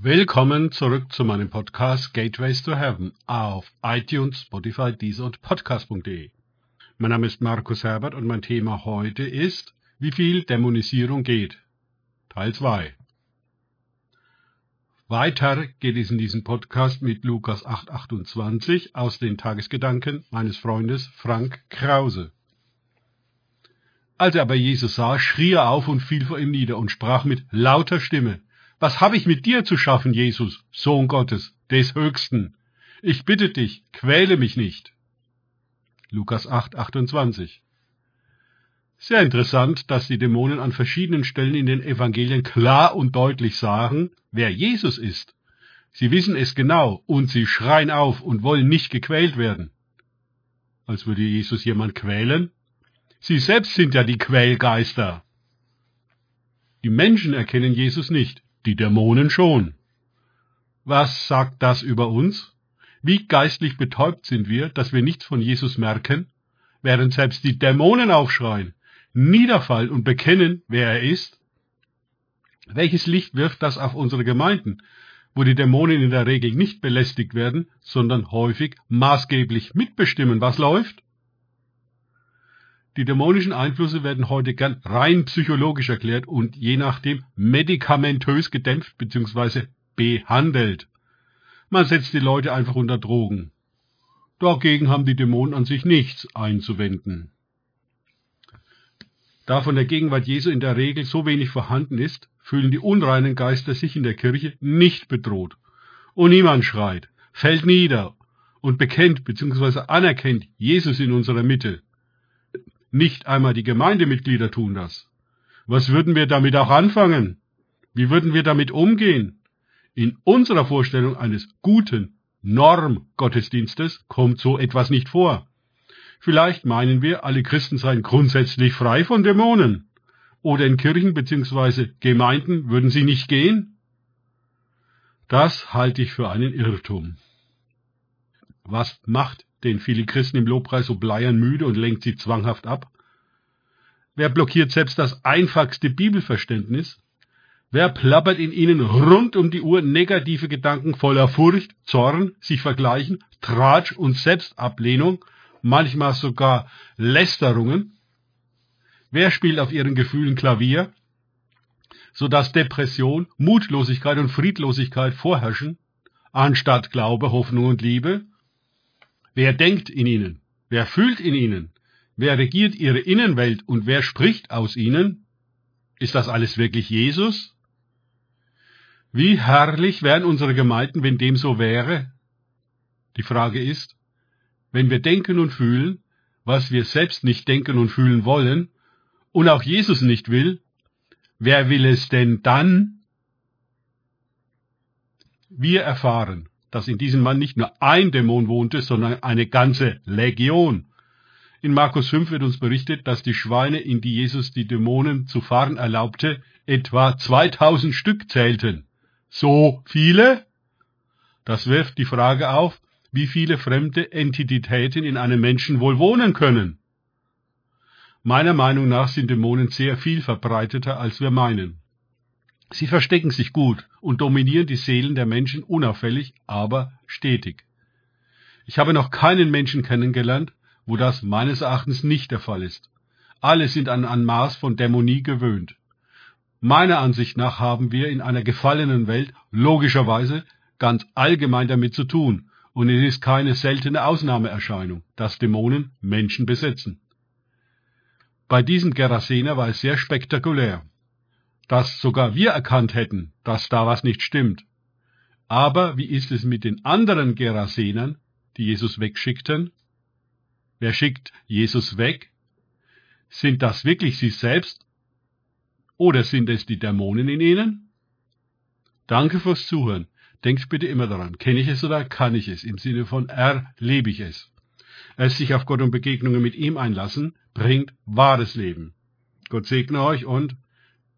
Willkommen zurück zu meinem Podcast Gateways to Heaven auf iTunes, Spotify, Deezer und Podcast.de. Mein Name ist Markus Herbert und mein Thema heute ist, wie viel Dämonisierung geht. Teil 2. Weiter geht es in diesem Podcast mit Lukas 8,28 aus den Tagesgedanken meines Freundes Frank Krause. Als er aber Jesus sah, schrie er auf und fiel vor ihm nieder und sprach mit lauter Stimme, Was habe ich mit dir zu schaffen, Jesus, Sohn Gottes, des Höchsten? Ich bitte dich, quäle mich nicht. Lukas 8, 28 sehr interessant, dass die Dämonen an verschiedenen Stellen in den Evangelien klar und deutlich sagen, wer Jesus ist. Sie wissen es genau und sie schreien auf und wollen nicht gequält werden. Als würde Jesus jemand quälen? Sie selbst sind ja die Quälgeister. Die Menschen erkennen Jesus nicht, die Dämonen schon. Was sagt das über uns? Wie geistlich betäubt sind wir, dass wir nichts von Jesus merken, während selbst die Dämonen aufschreien niederfallen und bekennen, wer er ist? Welches Licht wirft das auf unsere Gemeinden, wo die Dämonen in der Regel nicht belästigt werden, sondern häufig maßgeblich mitbestimmen, was läuft? Die dämonischen Einflüsse werden heute gern rein psychologisch erklärt und je nachdem medikamentös gedämpft bzw. behandelt. Man setzt die Leute einfach unter Drogen. Dagegen haben die Dämonen an sich nichts einzuwenden. Da von der Gegenwart Jesu in der Regel so wenig vorhanden ist, fühlen die unreinen Geister sich in der Kirche nicht bedroht. Und niemand schreit, fällt nieder und bekennt bzw. anerkennt Jesus in unserer Mitte. Nicht einmal die Gemeindemitglieder tun das. Was würden wir damit auch anfangen? Wie würden wir damit umgehen? In unserer Vorstellung eines guten Normgottesdienstes kommt so etwas nicht vor. Vielleicht meinen wir, alle Christen seien grundsätzlich frei von Dämonen. Oder in Kirchen bzw. Gemeinden würden sie nicht gehen? Das halte ich für einen Irrtum. Was macht den viele Christen im Lobpreis so bleiern müde und lenkt sie zwanghaft ab? Wer blockiert selbst das einfachste Bibelverständnis? Wer plappert in ihnen rund um die Uhr negative Gedanken voller Furcht, Zorn, sich vergleichen, Tratsch und Selbstablehnung, manchmal sogar Lästerungen. Wer spielt auf ihren Gefühlen Klavier, so dass Depression, Mutlosigkeit und Friedlosigkeit vorherrschen, anstatt Glaube, Hoffnung und Liebe? Wer denkt in ihnen? Wer fühlt in ihnen? Wer regiert ihre Innenwelt und wer spricht aus ihnen? Ist das alles wirklich Jesus? Wie herrlich wären unsere Gemeinden, wenn dem so wäre? Die Frage ist, wenn wir denken und fühlen, was wir selbst nicht denken und fühlen wollen, und auch Jesus nicht will, wer will es denn dann? Wir erfahren, dass in diesem Mann nicht nur ein Dämon wohnte, sondern eine ganze Legion. In Markus 5 wird uns berichtet, dass die Schweine, in die Jesus die Dämonen zu fahren erlaubte, etwa 2000 Stück zählten. So viele? Das wirft die Frage auf, wie viele fremde Entitäten in einem Menschen wohl wohnen können. Meiner Meinung nach sind Dämonen sehr viel verbreiteter, als wir meinen. Sie verstecken sich gut und dominieren die Seelen der Menschen unauffällig, aber stetig. Ich habe noch keinen Menschen kennengelernt, wo das meines Erachtens nicht der Fall ist. Alle sind an ein Maß von Dämonie gewöhnt. Meiner Ansicht nach haben wir in einer gefallenen Welt logischerweise ganz allgemein damit zu tun, und es ist keine seltene Ausnahmeerscheinung, dass Dämonen Menschen besetzen. Bei diesem Gerasener war es sehr spektakulär, dass sogar wir erkannt hätten, dass da was nicht stimmt. Aber wie ist es mit den anderen Gerasenern, die Jesus wegschickten? Wer schickt Jesus weg? Sind das wirklich sie selbst? Oder sind es die Dämonen in ihnen? Danke fürs Zuhören. Denkt bitte immer daran, kenne ich es oder kann ich es? Im Sinne von erlebe ich es. Es sich auf Gott und Begegnungen mit ihm einlassen, bringt wahres Leben. Gott segne euch und